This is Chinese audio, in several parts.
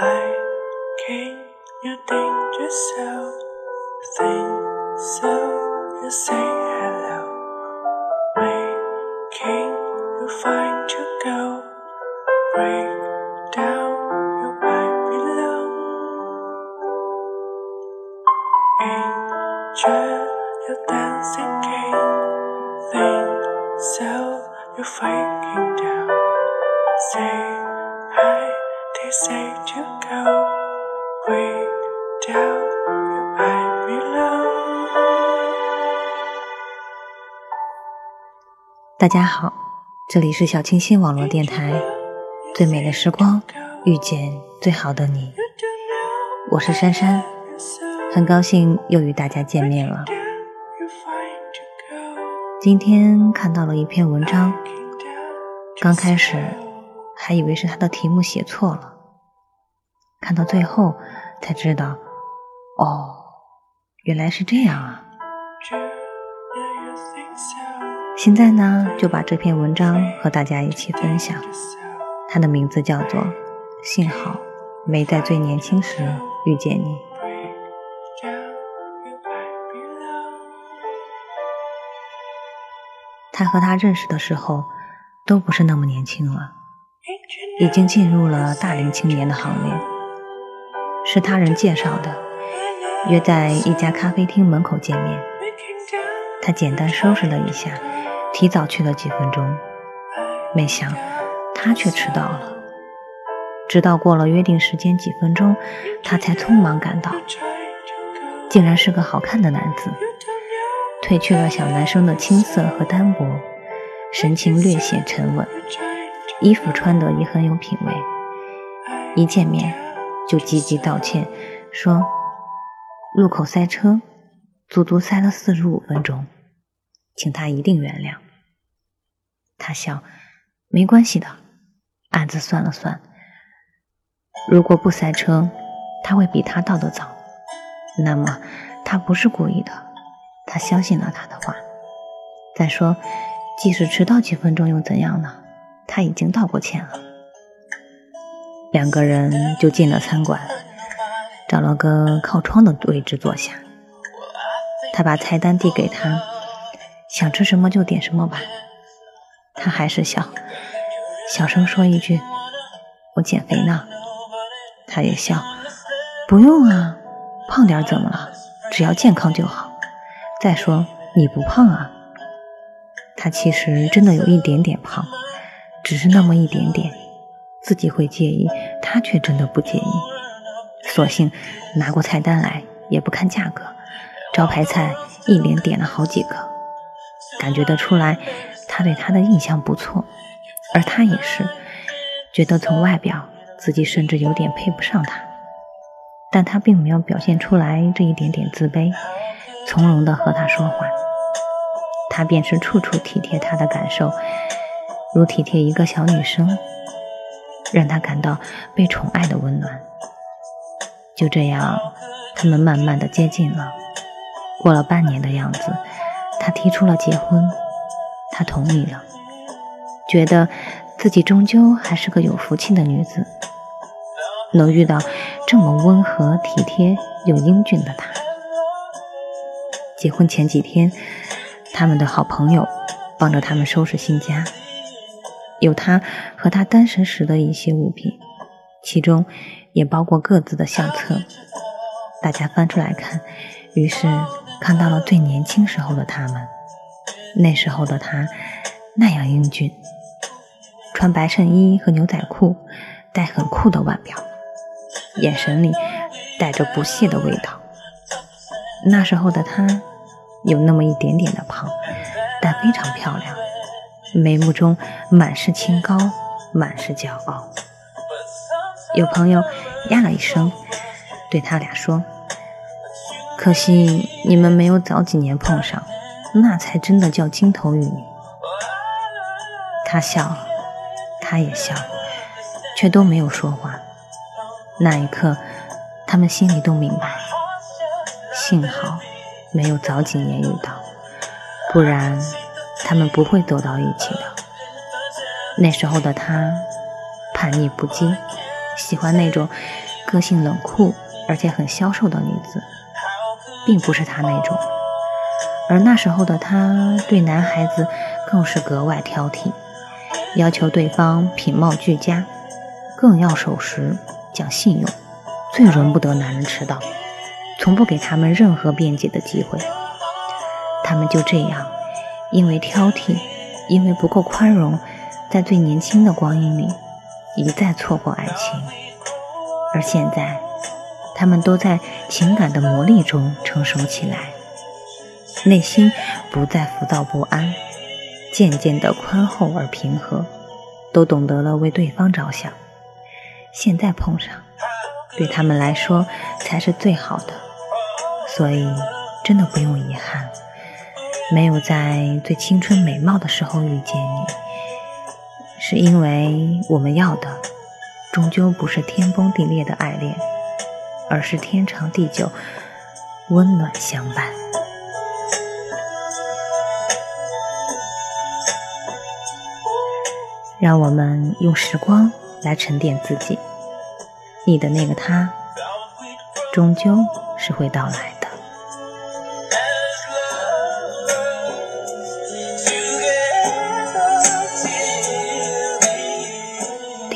I can you think yourself think so you say hello. Where can you find your go break down you might be belong Angel your dancing game. think so you find 大家好，这里是小清新网络电台，最美的时光遇见最好的你，我是珊珊，很高兴又与大家见面了。今天看到了一篇文章，刚开始还以为是他的题目写错了，看到最后才知道，哦，原来是这样啊。现在呢，就把这篇文章和大家一起分享。它的名字叫做《幸好没在最年轻时遇见你》。他和他认识的时候，都不是那么年轻了，已经进入了大龄青年的行列。是他人介绍的，约在一家咖啡厅门口见面。他简单收拾了一下。提早去了几分钟，没想他却迟到了。直到过了约定时间几分钟，他才匆忙赶到。竟然是个好看的男子，褪去了小男生的青涩和单薄，神情略显沉稳，衣服穿得也很有品味。一见面就积极道歉，说路口塞车，足足塞了四十五分钟。请他一定原谅。他笑，没关系的，暗自算了算，如果不塞车，他会比他到的早。那么他不是故意的，他相信了他的话。再说，即使迟到几分钟又怎样呢？他已经道过歉了。两个人就进了餐馆，找了个靠窗的位置坐下。他把菜单递给他。想吃什么就点什么吧。他还是笑，小声说一句：“我减肥呢。”他也笑：“不用啊，胖点怎么了？只要健康就好。再说你不胖啊。”他其实真的有一点点胖，只是那么一点点，自己会介意，他却真的不介意。索性拿过菜单来，也不看价格，招牌菜一连点了好几个。感觉得出来，他对他的印象不错，而他也是觉得从外表自己甚至有点配不上他，但他并没有表现出来这一点点自卑，从容的和他说话，他便是处处体贴他的感受，如体贴一个小女生，让他感到被宠爱的温暖。就这样，他们慢慢的接近了，过了半年的样子。他提出了结婚，他同意了，觉得自己终究还是个有福气的女子，能遇到这么温和体贴又英俊的他。结婚前几天，他们的好朋友帮着他们收拾新家，有他和他单身时的一些物品，其中也包括各自的相册。大家翻出来看，于是看到了最年轻时候的他们。那时候的他那样英俊。穿白衬衣和牛仔裤，戴很酷的腕表，眼神里带着不屑的味道。那时候的他有那么一点点的胖，但非常漂亮，眉目中满是清高，满是骄傲。有朋友呀了一声，对他俩说：“可惜你们没有早几年碰上，那才真的叫金童玉女。”他笑。他也笑，却都没有说话。那一刻，他们心里都明白，幸好没有早几年遇到，不然他们不会走到一起的。那时候的他叛逆不羁，喜欢那种个性冷酷而且很消瘦的女子，并不是他那种。而那时候的他对男孩子更是格外挑剔。要求对方品貌俱佳，更要守时、讲信用，最容不得男人迟到，从不给他们任何辩解的机会。他们就这样，因为挑剔，因为不够宽容，在最年轻的光阴里一再错过爱情。而现在，他们都在情感的磨砺中成熟起来，内心不再浮躁不安。渐渐的宽厚而平和，都懂得了为对方着想。现在碰上，对他们来说才是最好的。所以，真的不用遗憾，没有在最青春美貌的时候遇见你，是因为我们要的，终究不是天崩地裂的爱恋，而是天长地久，温暖相伴。让我们用时光来沉淀自己，你的那个他，终究是会到来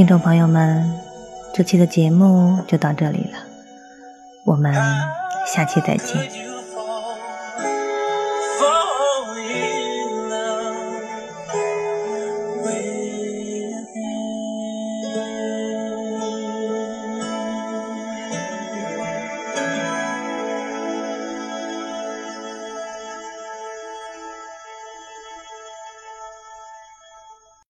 听众朋友们，这期的节目就到这里了，我们下期再见。Yeah.